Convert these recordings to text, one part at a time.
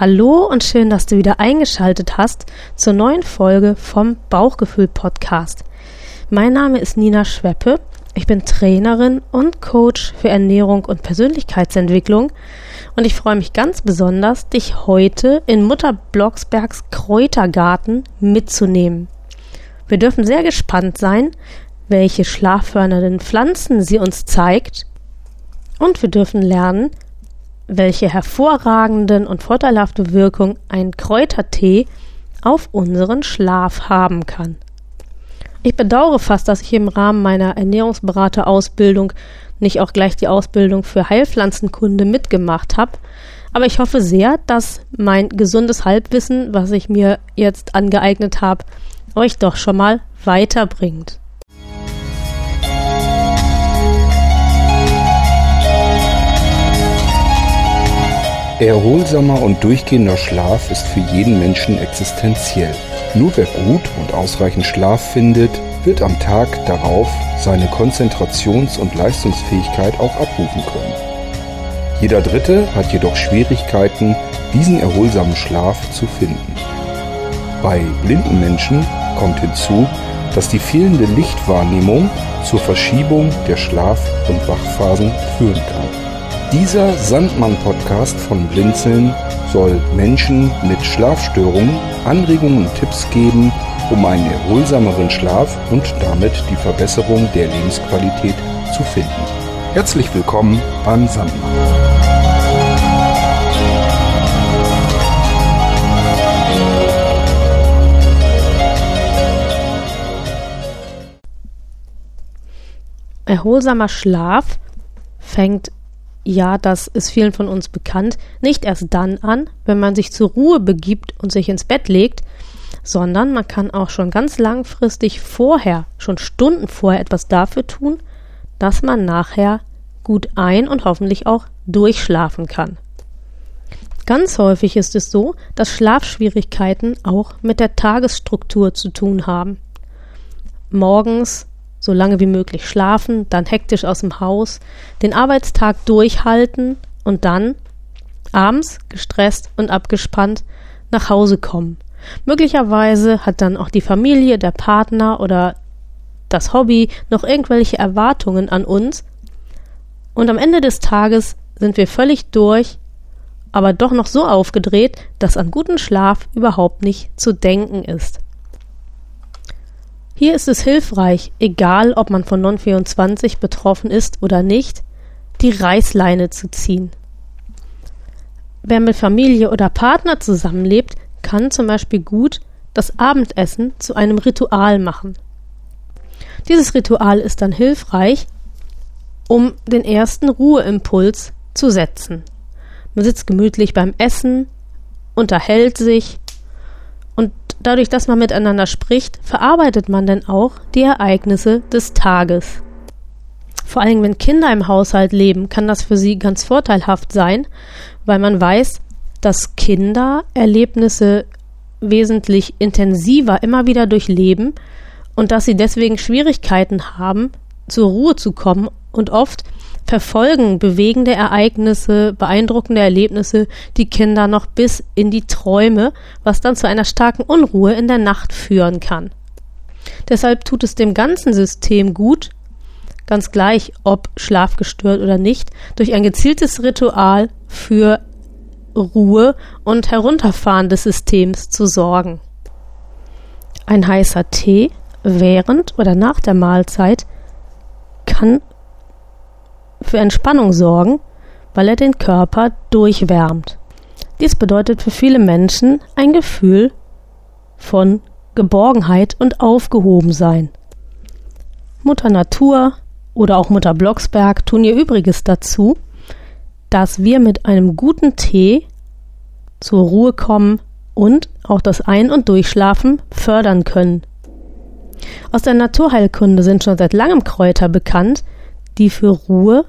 Hallo und schön, dass du wieder eingeschaltet hast zur neuen Folge vom Bauchgefühl Podcast. Mein Name ist Nina Schweppe. Ich bin Trainerin und Coach für Ernährung und Persönlichkeitsentwicklung und ich freue mich ganz besonders, dich heute in Mutter Blocksbergs Kräutergarten mitzunehmen. Wir dürfen sehr gespannt sein, welche schlaffördernden Pflanzen sie uns zeigt und wir dürfen lernen, welche hervorragenden und vorteilhafte Wirkung ein Kräutertee auf unseren Schlaf haben kann. Ich bedauere fast, dass ich im Rahmen meiner Ernährungsberaterausbildung nicht auch gleich die Ausbildung für Heilpflanzenkunde mitgemacht habe, aber ich hoffe sehr, dass mein gesundes Halbwissen, was ich mir jetzt angeeignet habe, euch doch schon mal weiterbringt. Erholsamer und durchgehender Schlaf ist für jeden Menschen existenziell. Nur wer gut und ausreichend Schlaf findet, wird am Tag darauf seine Konzentrations- und Leistungsfähigkeit auch abrufen können. Jeder Dritte hat jedoch Schwierigkeiten, diesen erholsamen Schlaf zu finden. Bei blinden Menschen kommt hinzu, dass die fehlende Lichtwahrnehmung zur Verschiebung der Schlaf- und Wachphasen führen kann. Dieser Sandmann-Podcast von Blinzeln soll Menschen mit Schlafstörungen Anregungen und Tipps geben, um einen erholsameren Schlaf und damit die Verbesserung der Lebensqualität zu finden. Herzlich willkommen beim Sandmann. Erholsamer Schlaf fängt ja, das ist vielen von uns bekannt, nicht erst dann an, wenn man sich zur Ruhe begibt und sich ins Bett legt, sondern man kann auch schon ganz langfristig vorher, schon Stunden vorher etwas dafür tun, dass man nachher gut ein- und hoffentlich auch durchschlafen kann. Ganz häufig ist es so, dass Schlafschwierigkeiten auch mit der Tagesstruktur zu tun haben. Morgens so lange wie möglich schlafen, dann hektisch aus dem Haus, den Arbeitstag durchhalten und dann abends gestresst und abgespannt nach Hause kommen. Möglicherweise hat dann auch die Familie, der Partner oder das Hobby noch irgendwelche Erwartungen an uns und am Ende des Tages sind wir völlig durch, aber doch noch so aufgedreht, dass an guten Schlaf überhaupt nicht zu denken ist. Hier ist es hilfreich, egal ob man von Non-24 betroffen ist oder nicht, die Reißleine zu ziehen. Wer mit Familie oder Partner zusammenlebt, kann zum Beispiel gut das Abendessen zu einem Ritual machen. Dieses Ritual ist dann hilfreich, um den ersten Ruheimpuls zu setzen. Man sitzt gemütlich beim Essen, unterhält sich dadurch, dass man miteinander spricht, verarbeitet man dann auch die Ereignisse des Tages. Vor allem, wenn Kinder im Haushalt leben, kann das für sie ganz vorteilhaft sein, weil man weiß, dass Kinder Erlebnisse wesentlich intensiver immer wieder durchleben und dass sie deswegen Schwierigkeiten haben, zur Ruhe zu kommen und oft verfolgen bewegende Ereignisse, beeindruckende Erlebnisse die Kinder noch bis in die Träume, was dann zu einer starken Unruhe in der Nacht führen kann. Deshalb tut es dem ganzen System gut, ganz gleich ob schlafgestört oder nicht, durch ein gezieltes Ritual für Ruhe und Herunterfahren des Systems zu sorgen. Ein heißer Tee während oder nach der Mahlzeit kann für Entspannung sorgen, weil er den Körper durchwärmt. Dies bedeutet für viele Menschen ein Gefühl von Geborgenheit und Aufgehobensein. Mutter Natur oder auch Mutter Blocksberg tun ihr Übriges dazu, dass wir mit einem guten Tee zur Ruhe kommen und auch das Ein- und Durchschlafen fördern können. Aus der Naturheilkunde sind schon seit langem Kräuter bekannt, die für Ruhe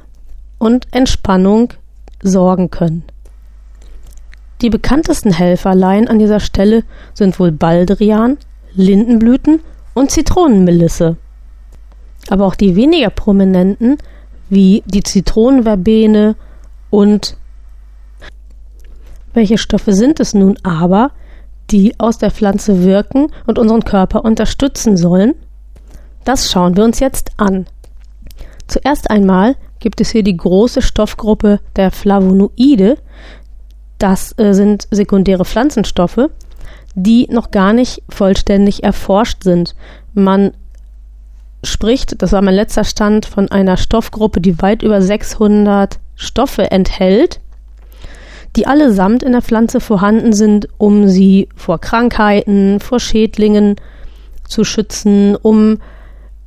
und Entspannung sorgen können. Die bekanntesten Helferlein an dieser Stelle sind wohl Baldrian, Lindenblüten und Zitronenmelisse. Aber auch die weniger prominenten wie die Zitronenverbene und Welche Stoffe sind es nun aber, die aus der Pflanze wirken und unseren Körper unterstützen sollen? Das schauen wir uns jetzt an. Zuerst einmal gibt es hier die große Stoffgruppe der Flavonoide. Das äh, sind sekundäre Pflanzenstoffe, die noch gar nicht vollständig erforscht sind. Man spricht, das war mein letzter Stand, von einer Stoffgruppe, die weit über 600 Stoffe enthält die allesamt in der Pflanze vorhanden sind, um sie vor Krankheiten, vor Schädlingen zu schützen, um äh,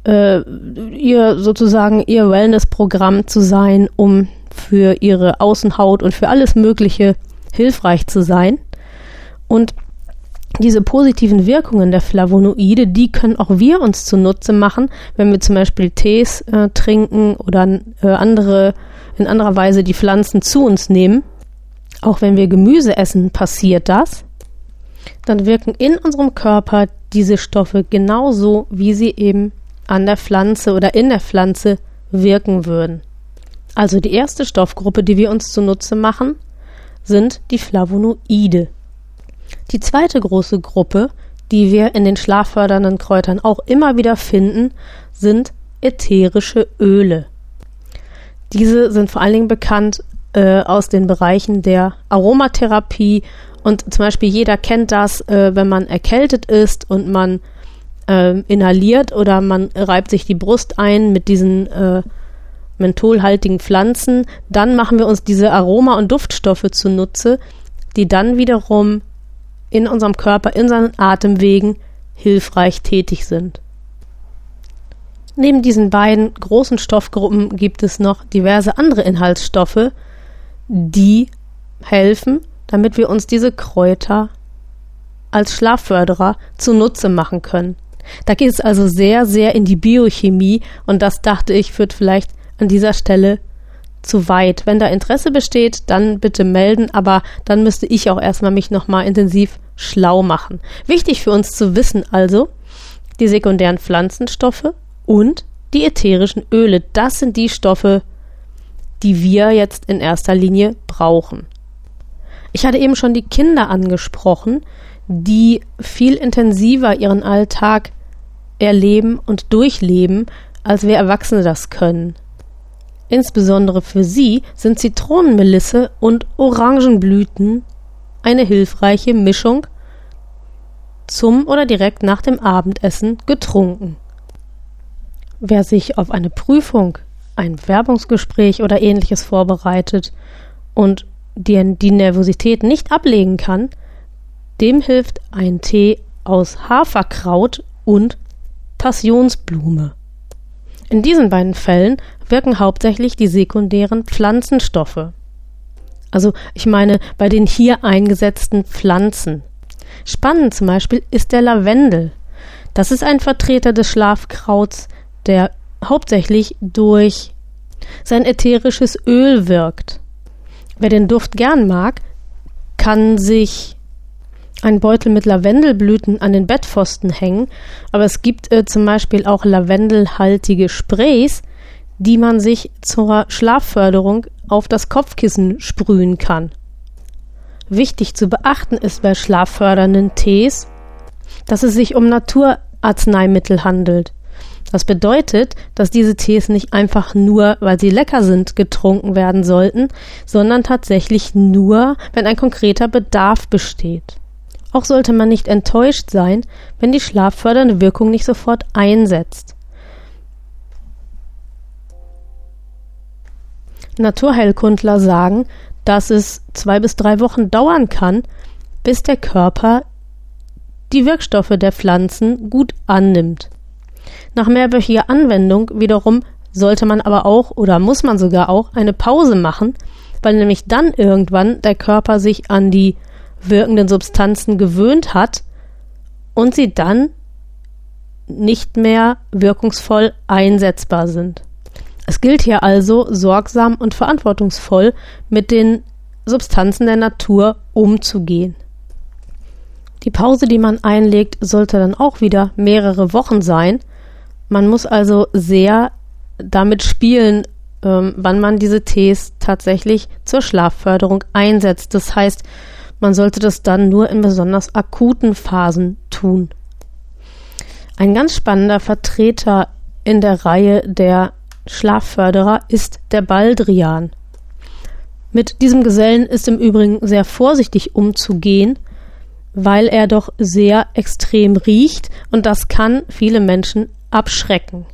ihr sozusagen ihr Wellness-Programm zu sein, um für ihre Außenhaut und für alles Mögliche hilfreich zu sein. Und diese positiven Wirkungen der Flavonoide, die können auch wir uns zunutze machen, wenn wir zum Beispiel Tees äh, trinken oder äh, andere in anderer Weise die Pflanzen zu uns nehmen. Auch wenn wir Gemüse essen, passiert das. Dann wirken in unserem Körper diese Stoffe genauso, wie sie eben an der Pflanze oder in der Pflanze wirken würden. Also die erste Stoffgruppe, die wir uns zunutze machen, sind die Flavonoide. Die zweite große Gruppe, die wir in den schlaffördernden Kräutern auch immer wieder finden, sind ätherische Öle. Diese sind vor allen Dingen bekannt äh, aus den Bereichen der Aromatherapie. Und zum Beispiel jeder kennt das, äh, wenn man erkältet ist und man äh, inhaliert oder man reibt sich die Brust ein mit diesen äh, mentholhaltigen Pflanzen, dann machen wir uns diese Aroma- und Duftstoffe zunutze, die dann wiederum in unserem Körper, in seinen Atemwegen hilfreich tätig sind. Neben diesen beiden großen Stoffgruppen gibt es noch diverse andere Inhaltsstoffe, die helfen, damit wir uns diese Kräuter als Schlafförderer zunutze machen können. Da geht es also sehr, sehr in die Biochemie und das dachte ich führt vielleicht an dieser Stelle zu weit. Wenn da Interesse besteht, dann bitte melden, aber dann müsste ich auch erstmal mich nochmal intensiv schlau machen. Wichtig für uns zu wissen also, die sekundären Pflanzenstoffe und die ätherischen Öle, das sind die Stoffe, die wir jetzt in erster Linie brauchen. Ich hatte eben schon die Kinder angesprochen, die viel intensiver ihren Alltag erleben und durchleben, als wir Erwachsene das können. Insbesondere für sie sind Zitronenmelisse und Orangenblüten eine hilfreiche Mischung zum oder direkt nach dem Abendessen getrunken. Wer sich auf eine Prüfung ein Werbungsgespräch oder ähnliches vorbereitet und die, die Nervosität nicht ablegen kann, dem hilft ein Tee aus Haferkraut und Passionsblume. In diesen beiden Fällen wirken hauptsächlich die sekundären Pflanzenstoffe. Also ich meine bei den hier eingesetzten Pflanzen. Spannend zum Beispiel ist der Lavendel. Das ist ein Vertreter des Schlafkrauts, der hauptsächlich durch sein ätherisches Öl wirkt. Wer den Duft gern mag, kann sich ein Beutel mit Lavendelblüten an den Bettpfosten hängen, aber es gibt äh, zum Beispiel auch lavendelhaltige Sprays, die man sich zur Schlafförderung auf das Kopfkissen sprühen kann. Wichtig zu beachten ist bei schlaffördernden Tees, dass es sich um Naturarzneimittel handelt. Das bedeutet, dass diese Tees nicht einfach nur, weil sie lecker sind, getrunken werden sollten, sondern tatsächlich nur, wenn ein konkreter Bedarf besteht. Auch sollte man nicht enttäuscht sein, wenn die schlaffördernde Wirkung nicht sofort einsetzt. Naturheilkundler sagen, dass es zwei bis drei Wochen dauern kann, bis der Körper die Wirkstoffe der Pflanzen gut annimmt. Nach mehrwöchiger Anwendung wiederum sollte man aber auch oder muss man sogar auch eine Pause machen, weil nämlich dann irgendwann der Körper sich an die wirkenden Substanzen gewöhnt hat und sie dann nicht mehr wirkungsvoll einsetzbar sind. Es gilt hier also, sorgsam und verantwortungsvoll mit den Substanzen der Natur umzugehen. Die Pause, die man einlegt, sollte dann auch wieder mehrere Wochen sein, man muss also sehr damit spielen, ähm, wann man diese Tees tatsächlich zur Schlafförderung einsetzt. Das heißt, man sollte das dann nur in besonders akuten Phasen tun. Ein ganz spannender Vertreter in der Reihe der Schlafförderer ist der Baldrian. Mit diesem Gesellen ist im Übrigen sehr vorsichtig umzugehen, weil er doch sehr extrem riecht und das kann viele Menschen abschrecken.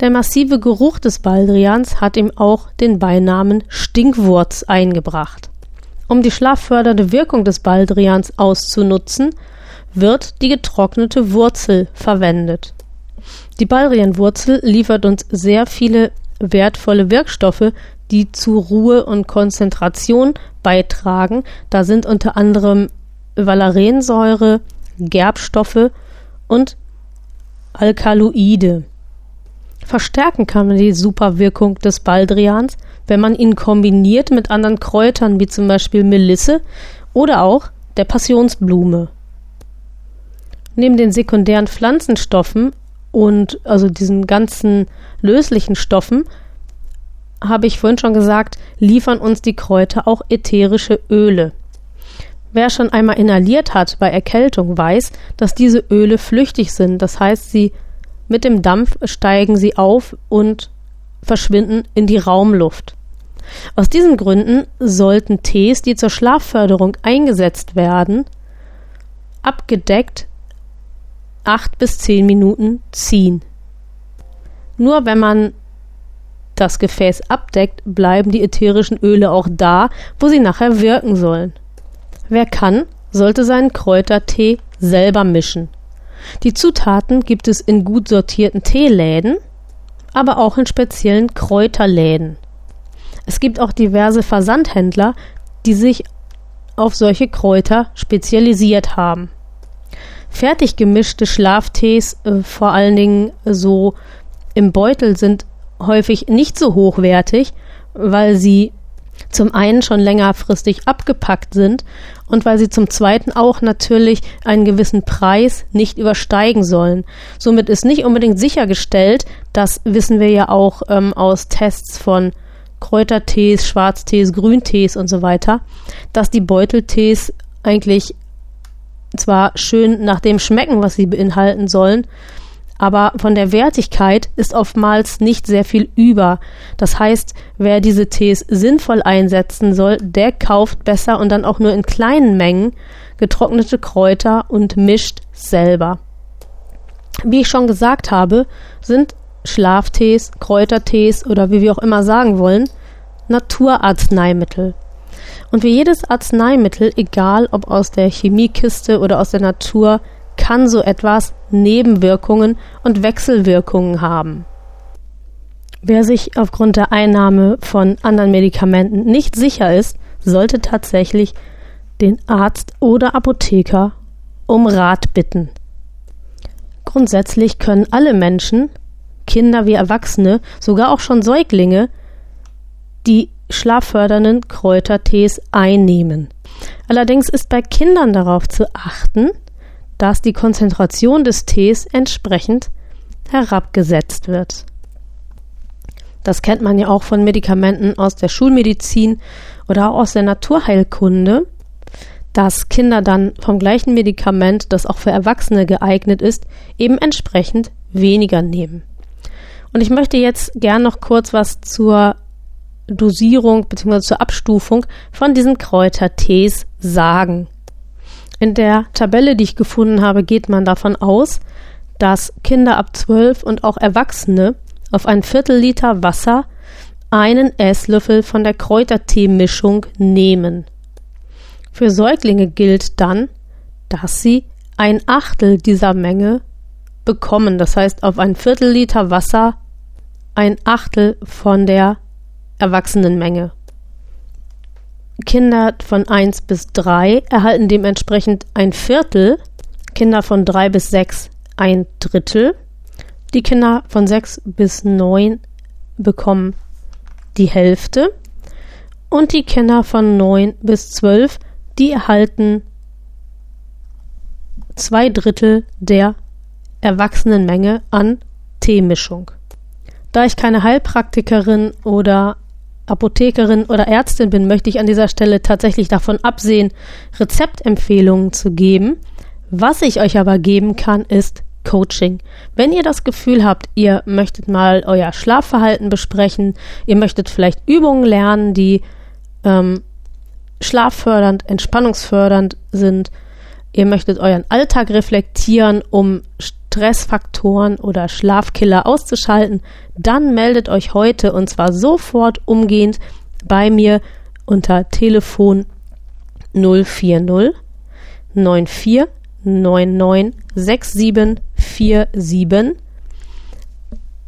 Der massive Geruch des Baldrians hat ihm auch den Beinamen Stinkwurz eingebracht. Um die schlaffördernde Wirkung des Baldrians auszunutzen, wird die getrocknete Wurzel verwendet. Die Baldrianwurzel liefert uns sehr viele wertvolle Wirkstoffe, die zu Ruhe und Konzentration beitragen. Da sind unter anderem Valeriensäure, Gerbstoffe und Alkaloide. Verstärken kann man die Superwirkung des Baldrians, wenn man ihn kombiniert mit anderen Kräutern wie zum Beispiel Melisse oder auch der Passionsblume. Neben den sekundären Pflanzenstoffen und also diesen ganzen löslichen Stoffen habe ich vorhin schon gesagt, liefern uns die Kräuter auch ätherische Öle. Wer schon einmal inhaliert hat bei Erkältung, weiß, dass diese Öle flüchtig sind. Das heißt, sie mit dem Dampf steigen sie auf und verschwinden in die Raumluft. Aus diesen Gründen sollten Tees, die zur Schlafförderung eingesetzt werden, abgedeckt acht bis zehn Minuten ziehen. Nur wenn man das Gefäß abdeckt, bleiben die ätherischen Öle auch da, wo sie nachher wirken sollen. Wer kann, sollte seinen Kräutertee selber mischen. Die Zutaten gibt es in gut sortierten Teeläden, aber auch in speziellen Kräuterläden. Es gibt auch diverse Versandhändler, die sich auf solche Kräuter spezialisiert haben. Fertig gemischte Schlaftees, äh, vor allen Dingen so im Beutel, sind häufig nicht so hochwertig, weil sie zum einen schon längerfristig abgepackt sind und weil sie zum zweiten auch natürlich einen gewissen Preis nicht übersteigen sollen. Somit ist nicht unbedingt sichergestellt, das wissen wir ja auch ähm, aus Tests von Kräutertees, Schwarztees, Grüntees und so weiter, dass die Beuteltees eigentlich zwar schön nach dem schmecken, was sie beinhalten sollen, aber von der Wertigkeit ist oftmals nicht sehr viel über. Das heißt, wer diese Tees sinnvoll einsetzen soll, der kauft besser und dann auch nur in kleinen Mengen getrocknete Kräuter und mischt selber. Wie ich schon gesagt habe, sind Schlaftees, Kräutertees oder wie wir auch immer sagen wollen, Naturarzneimittel. Und wie jedes Arzneimittel, egal ob aus der Chemiekiste oder aus der Natur, kann so etwas Nebenwirkungen und Wechselwirkungen haben. Wer sich aufgrund der Einnahme von anderen Medikamenten nicht sicher ist, sollte tatsächlich den Arzt oder Apotheker um Rat bitten. Grundsätzlich können alle Menschen, Kinder wie Erwachsene, sogar auch schon Säuglinge, die schlaffördernden Kräutertees einnehmen. Allerdings ist bei Kindern darauf zu achten, dass die Konzentration des Tees entsprechend herabgesetzt wird. Das kennt man ja auch von Medikamenten aus der Schulmedizin oder auch aus der Naturheilkunde, dass Kinder dann vom gleichen Medikament, das auch für Erwachsene geeignet ist, eben entsprechend weniger nehmen. Und ich möchte jetzt gern noch kurz was zur Dosierung bzw. zur Abstufung von diesen Kräutertees sagen. In der Tabelle, die ich gefunden habe, geht man davon aus, dass Kinder ab 12 und auch Erwachsene auf ein Viertel Liter Wasser einen Esslöffel von der Kräuterteemischung nehmen. Für Säuglinge gilt dann, dass sie ein Achtel dieser Menge bekommen. Das heißt, auf ein Viertel Liter Wasser ein Achtel von der Erwachsenenmenge. Kinder von 1 bis 3 erhalten dementsprechend ein Viertel, Kinder von 3 bis 6 ein Drittel, die Kinder von 6 bis 9 bekommen die Hälfte und die Kinder von 9 bis 12, die erhalten zwei Drittel der Erwachsenenmenge an Teemischung. Da ich keine Heilpraktikerin oder Apothekerin oder Ärztin bin, möchte ich an dieser Stelle tatsächlich davon absehen, Rezeptempfehlungen zu geben. Was ich euch aber geben kann, ist Coaching. Wenn ihr das Gefühl habt, ihr möchtet mal euer Schlafverhalten besprechen, ihr möchtet vielleicht Übungen lernen, die ähm, schlaffördernd, entspannungsfördernd sind, ihr möchtet euren Alltag reflektieren, um Stressfaktoren oder Schlafkiller auszuschalten, dann meldet euch heute und zwar sofort umgehend bei mir unter Telefon 040 94 99 6747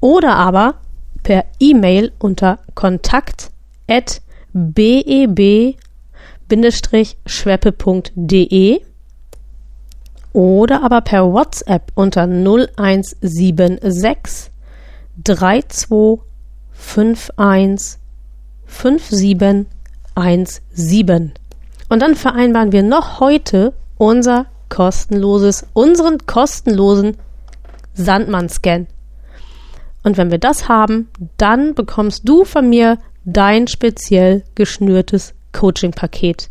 oder aber per E-Mail unter kontakt beb-schweppe.de oder aber per WhatsApp unter 0176 3251 5717. Und dann vereinbaren wir noch heute unser kostenloses, unseren kostenlosen Sandmann-Scan. Und wenn wir das haben, dann bekommst du von mir dein speziell geschnürtes Coaching-Paket.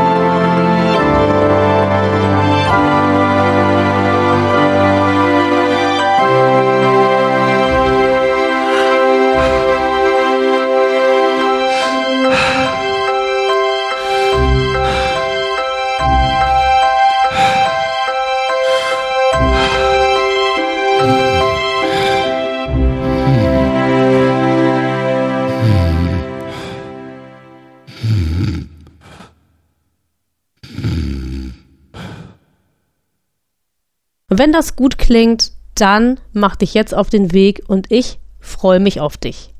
Wenn das gut klingt, dann mach dich jetzt auf den Weg und ich freue mich auf dich.